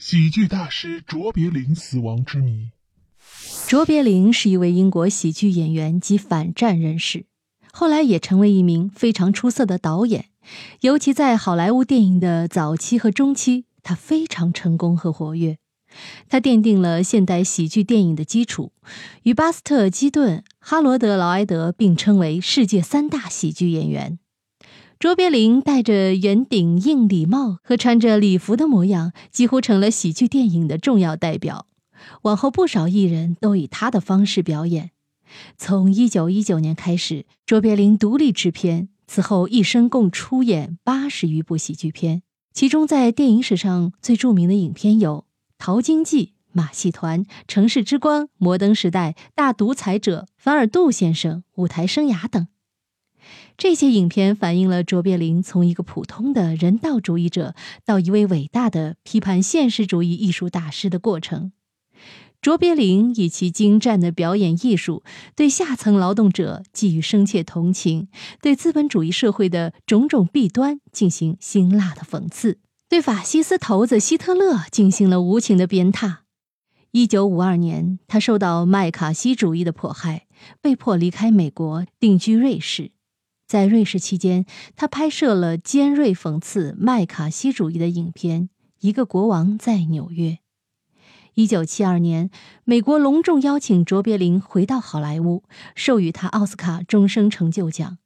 喜剧大师卓别林死亡之谜。卓别林是一位英国喜剧演员及反战人士，后来也成为一名非常出色的导演。尤其在好莱坞电影的早期和中期，他非常成功和活跃。他奠定了现代喜剧电影的基础，与巴斯特·基顿、哈罗德·劳埃德并称为世界三大喜剧演员。卓别林戴着圆顶硬礼帽和穿着礼服的模样，几乎成了喜剧电影的重要代表。往后不少艺人都以他的方式表演。从1919年开始，卓别林独立制片，此后一生共出演八十余部喜剧片。其中，在电影史上最著名的影片有《淘金记》《马戏团》《城市之光》《摩登时代》《大独裁者》《凡尔杜先生》《舞台生涯》等。这些影片反映了卓别林从一个普通的人道主义者到一位伟大的批判现实主义艺术大师的过程。卓别林以其精湛的表演艺术，对下层劳动者寄予深切同情，对资本主义社会的种种弊端进行辛辣的讽刺，对法西斯头子希特勒进行了无情的鞭挞。一九五二年，他受到麦卡锡主义的迫害，被迫离开美国，定居瑞士。在瑞士期间，他拍摄了尖锐讽刺麦卡锡主义的影片《一个国王在纽约》。一九七二年，美国隆重邀请卓别林回到好莱坞，授予他奥斯卡终生成就奖，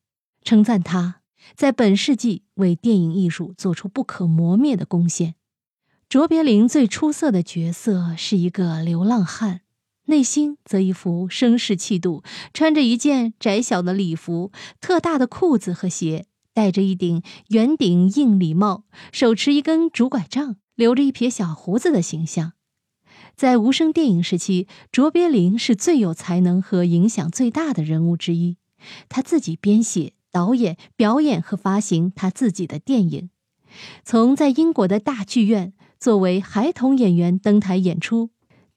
称赞他在本世纪为电影艺术做出不可磨灭的贡献。卓别林最出色的角色是一个流浪汉。内心则一副绅士气度，穿着一件窄小的礼服、特大的裤子和鞋，戴着一顶圆顶硬礼帽，手持一根竹拐杖，留着一撇小胡子的形象。在无声电影时期，卓别林是最有才能和影响最大的人物之一。他自己编写、导演、表演和发行他自己的电影，从在英国的大剧院作为孩童演员登台演出。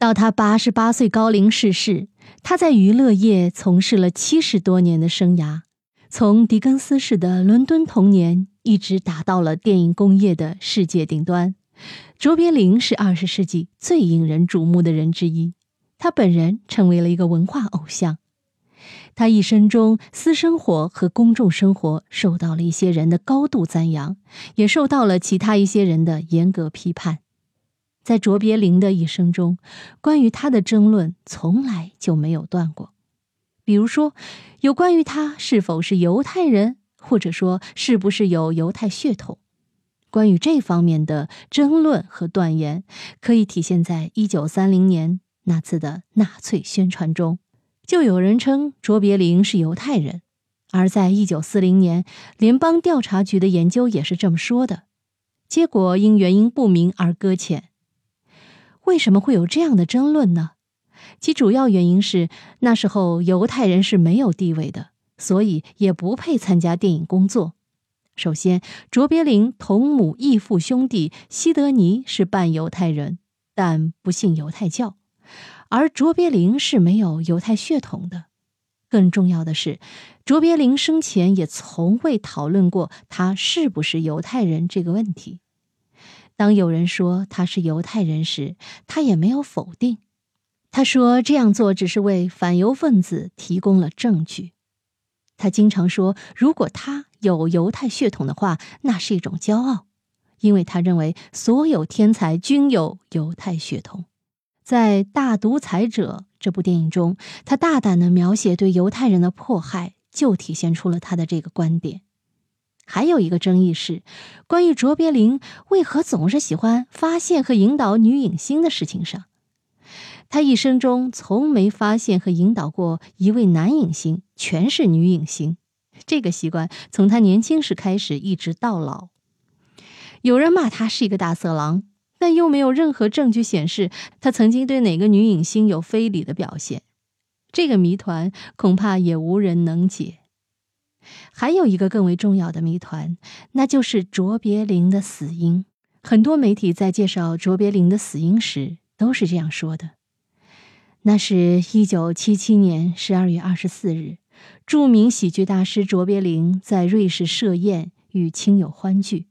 到他八十八岁高龄逝世，他在娱乐业从事了七十多年的生涯，从狄更斯式的伦敦童年，一直达到了电影工业的世界顶端。卓别林是二十世纪最引人瞩目的人之一，他本人成为了一个文化偶像。他一生中私生活和公众生活受到了一些人的高度赞扬，也受到了其他一些人的严格批判。在卓别林的一生中，关于他的争论从来就没有断过。比如说，有关于他是否是犹太人，或者说是不是有犹太血统，关于这方面的争论和断言，可以体现在一九三零年那次的纳粹宣传中，就有人称卓别林是犹太人；而在一九四零年，联邦调查局的研究也是这么说的，结果因原因不明而搁浅。为什么会有这样的争论呢？其主要原因是那时候犹太人是没有地位的，所以也不配参加电影工作。首先，卓别林同母异父兄弟西德尼是半犹太人，但不信犹太教，而卓别林是没有犹太血统的。更重要的是，卓别林生前也从未讨论过他是不是犹太人这个问题。当有人说他是犹太人时，他也没有否定。他说这样做只是为反犹分子提供了证据。他经常说，如果他有犹太血统的话，那是一种骄傲，因为他认为所有天才均有犹太血统。在《大独裁者》这部电影中，他大胆地描写对犹太人的迫害，就体现出了他的这个观点。还有一个争议是，关于卓别林为何总是喜欢发现和引导女影星的事情上。他一生中从没发现和引导过一位男影星，全是女影星。这个习惯从他年轻时开始，一直到老。有人骂他是一个大色狼，但又没有任何证据显示他曾经对哪个女影星有非礼的表现。这个谜团恐怕也无人能解。还有一个更为重要的谜团，那就是卓别林的死因。很多媒体在介绍卓别林的死因时都是这样说的：那是一九七七年十二月二十四日，著名喜剧大师卓别林在瑞士设宴与亲友欢聚，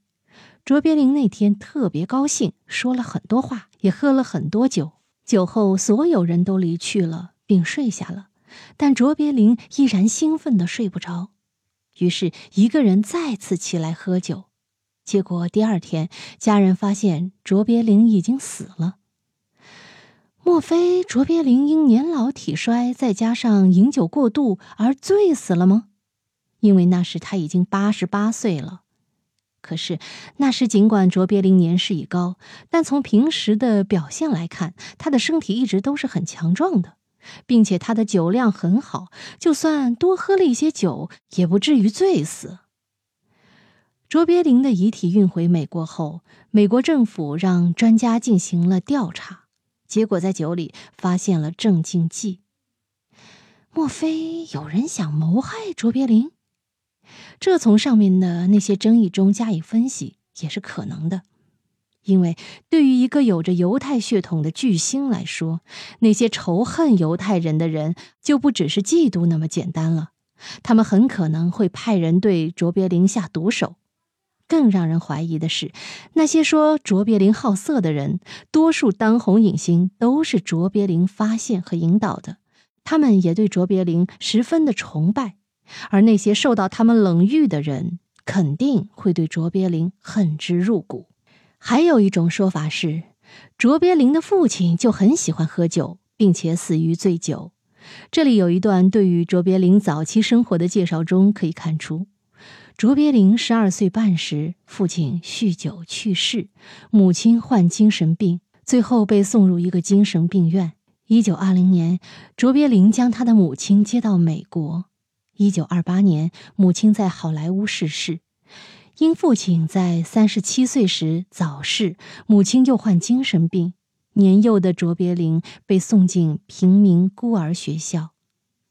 卓别林那天特别高兴，说了很多话，也喝了很多酒。酒后，所有人都离去了，并睡下了，但卓别林依然兴奋的睡不着，于是一个人再次起来喝酒。结果第二天，家人发现卓别林已经死了。莫非卓别林因年老体衰，再加上饮酒过度而醉死了吗？因为那时他已经八十八岁了。可是那时尽管卓别林年事已高，但从平时的表现来看，他的身体一直都是很强壮的，并且他的酒量很好，就算多喝了一些酒，也不至于醉死。卓别林的遗体运回美国后，美国政府让专家进行了调查。结果在酒里发现了镇静剂，莫非有人想谋害卓别林？这从上面的那些争议中加以分析也是可能的，因为对于一个有着犹太血统的巨星来说，那些仇恨犹太人的人就不只是嫉妒那么简单了，他们很可能会派人对卓别林下毒手。更让人怀疑的是，那些说卓别林好色的人，多数当红影星都是卓别林发现和引导的，他们也对卓别林十分的崇拜，而那些受到他们冷遇的人，肯定会对卓别林恨之入骨。还有一种说法是，卓别林的父亲就很喜欢喝酒，并且死于醉酒。这里有一段对于卓别林早期生活的介绍中可以看出。卓别林十二岁半时，父亲酗酒去世，母亲患精神病，最后被送入一个精神病院。一九二零年，卓别林将他的母亲接到美国。一九二八年，母亲在好莱坞逝世。因父亲在三十七岁时早逝，母亲又患精神病，年幼的卓别林被送进平民孤儿学校。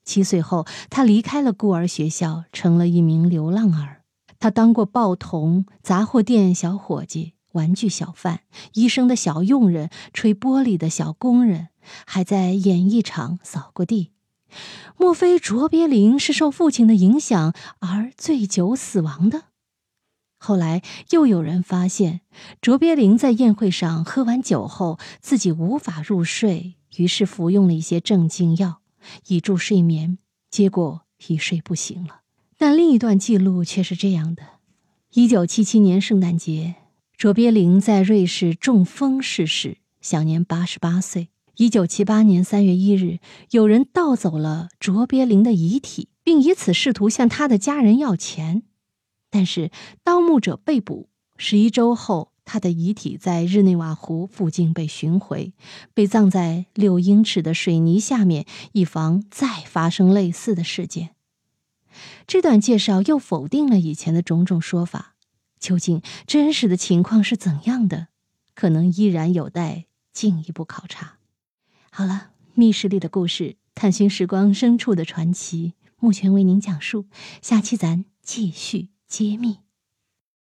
七岁后，他离开了孤儿学校，成了一名流浪儿。他当过报童、杂货店小伙计、玩具小贩、医生的小佣人、吹玻璃的小工人，还在演艺场扫过地。莫非卓别林是受父亲的影响而醉酒死亡的？后来又有人发现，卓别林在宴会上喝完酒后，自己无法入睡，于是服用了一些镇静药。以助睡眠，结果已睡不醒了。但另一段记录却是这样的：一九七七年圣诞节，卓别林在瑞士中风逝世，享年八十八岁。一九七八年三月一日，有人盗走了卓别林的遗体，并以此试图向他的家人要钱，但是盗墓者被捕。十一周后。他的遗体在日内瓦湖附近被寻回，被葬在六英尺的水泥下面，以防再发生类似的事件。这段介绍又否定了以前的种种说法，究竟真实的情况是怎样的，可能依然有待进一步考察。好了，密室里的故事，探寻时光深处的传奇，目前为您讲述，下期咱继续揭秘。